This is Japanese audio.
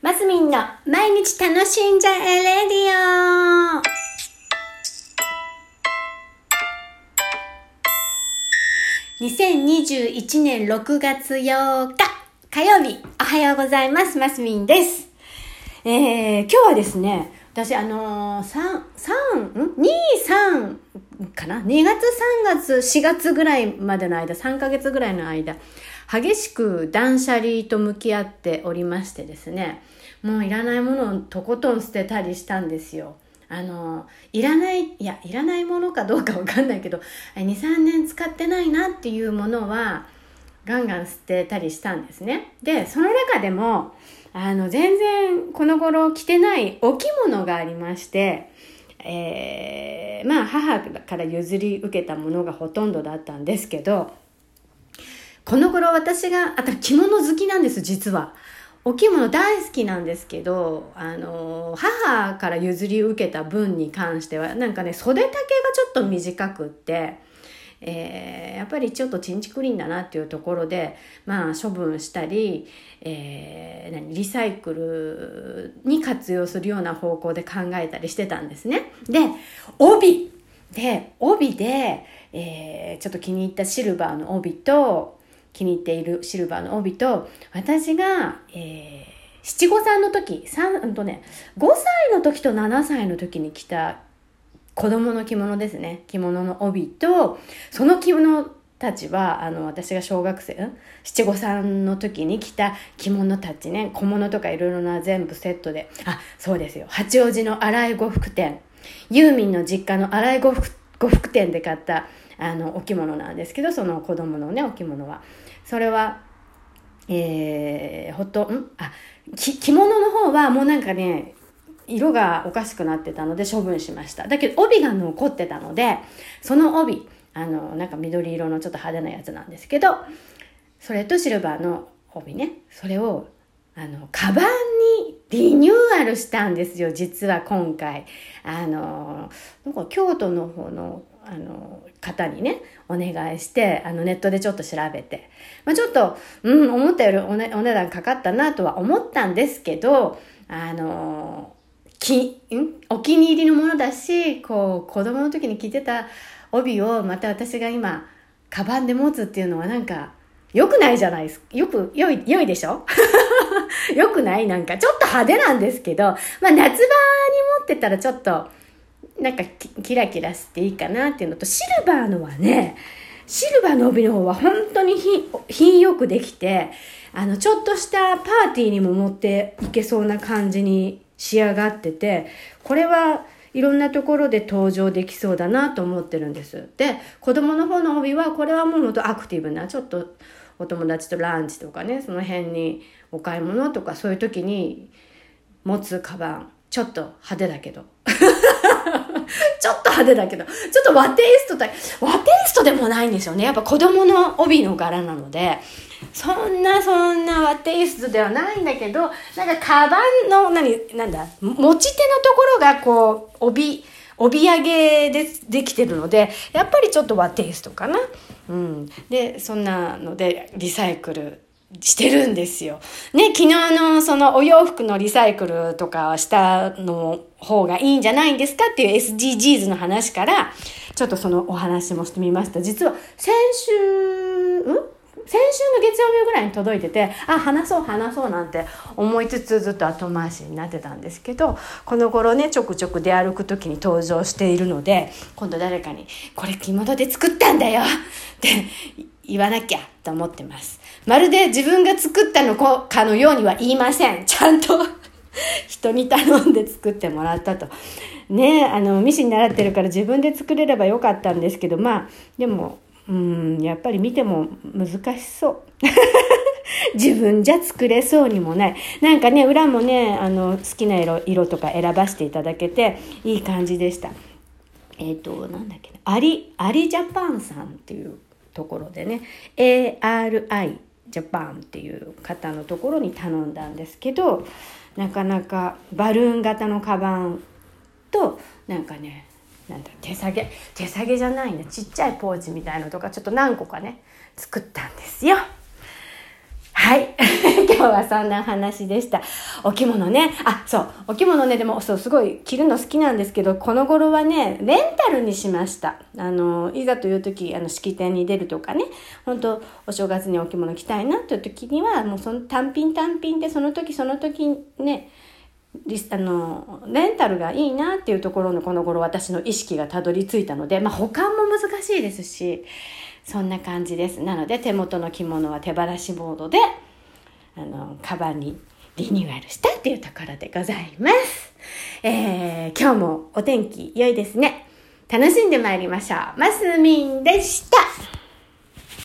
マスミンの毎日楽しんじゃえレディオ2021年6月8日火曜日おはようございます。マスミンです。えー、今日はですね、私あのー、3、3、ん ?2、3かな ?2 月、3月、4月ぐらいまでの間、3ヶ月ぐらいの間、激しく断捨離と向き合っておりましてですね、もういらないものをとことん捨てたりしたんですよ。あの、いらない、いや、いらないものかどうかわかんないけど、2、3年使ってないなっていうものは、ガンガン捨てたりしたんですね。で、その中でも、あの、全然この頃着てないお着物がありまして、えー、まあ母から譲り受けたものがほとんどだったんですけど、この頃私が、あと着物好きなんです、実は。お着物大好きなんですけど、あの、母から譲り受けた分に関しては、なんかね、袖丈がちょっと短くって、えー、やっぱりちょっとチンチクリンだなっていうところで、まあ処分したり、えー、何リサイクルに活用するような方向で考えたりしてたんですね。で、帯で、帯で、えー、ちょっと気に入ったシルバーの帯と、気に入っているシルバーの帯と、私が、えー、七五三の時、三、うんとね、5歳の時と7歳の時に着た子供の着物ですね。着物の帯と、その着物たちは、あの、私が小学生、七五三の時に着た着物たちね、小物とかいろいろな全部セットで、あ、そうですよ。八王子の荒井呉服店、ユーミンの実家の荒井呉服店で買った、あの、お着物なんですけど、その子供のね、お着物は。それは、えー、ほと、ん？あ、着物の方はもうなんかね、色がおかしくなってたので処分しました。だけど帯が残ってたので、その帯、あの、なんか緑色のちょっと派手なやつなんですけど、それとシルバーの帯ね、それを、あの、カバンにリニューアルしたんですよ、実は今回。あの、なんか京都の方の、あの、方にね、お願いして、あの、ネットでちょっと調べて。まあちょっと、うん、思ったよりお,、ね、お値段かかったなとは思ったんですけど、あの、き、ん？お気に入りのものだし、こう、子供の時に着てた帯をまた私が今、カバンで持つっていうのはなんか、良くないじゃないですか。よく、良い、良いでしょ？良くない？なんか、ちょっと派手なんですけど、まあ夏場に持ってたらちょっと、なんかキラキラしていいかなっていうのと、シルバーのはね、シルバーの帯の方は本当に品よくできて、あの、ちょっとしたパーティーにも持っていけそうな感じに仕上がってて、これはいろんなところで登場できそうだなと思ってるんです。で、子供の方の帯は、これはもうほんとアクティブな、ちょっとお友達とランチとかね、その辺にお買い物とかそういう時に持つカバン、ちょっと派手だけど。ちょっと派手だけど、ちょっと和テイストだ、和テイストでもないんですよね。やっぱ子供の帯の柄なので、そんなそんな和テイストではないんだけど、なんかカバンの、何、なんだ、持ち手のところがこう、帯、帯揚げでできてるので、やっぱりちょっと和テイストかな。うん。で、そんなのでリサイクルしてるんですよ。ね、昨日のそのお洋服のリサイクルとかしたの方がいいんじゃないんですか？っていう SDGs の話から、ちょっとそのお話もしてみました。実は先週、ん？先週の月曜日ぐらいに届いてて、あ、話そう話そうなんて思いつつずっと後回しになってたんですけど、この頃ね、ちょくちょく出歩く時に登場しているので、今度誰かに、これ着物で作ったんだよって言わなきゃと思ってます。まるで自分が作ったのかのようには言いません。ちゃんと 人に頼んで作ってもらったと。ねあの、ミシン習ってるから自分で作れればよかったんですけど、まあ、でも、うん、やっぱり見ても難しそう。自分じゃ作れそうにもない。なんかね、裏もね、あの、好きな色、色とか選ばせていただけて、いい感じでした。えっ、ー、と、なんだっけな、アリ、アリジャパンさんっていうところでね、ARI Japan っていう方のところに頼んだんですけど、なかなかバルーン型のカバンと、なんかね、なんだ手提げ手提げじゃないんだちっちゃいポーチみたいのとかちょっと何個かね作ったんですよ。はい。日はそんな話でした。お着物ね。あ、そう。お着物ね、でも、そう、すごい着るの好きなんですけど、この頃はね、レンタルにしました。あの、いざという時、あの、式典に出るとかね、本当お正月にお着物着たいなという時には、もうその単品単品で、その時その時ね、リあのレンタルがいいなっていうところのこの頃私の意識がたどり着いたので、まあ、保管も難しいですしそんな感じですなので手元の着物は手放しモードであのカバンにリニューアルしたっていうところでございます、えー、今日もお天気良いですね。楽しんでまいりましょう。マスミンでした。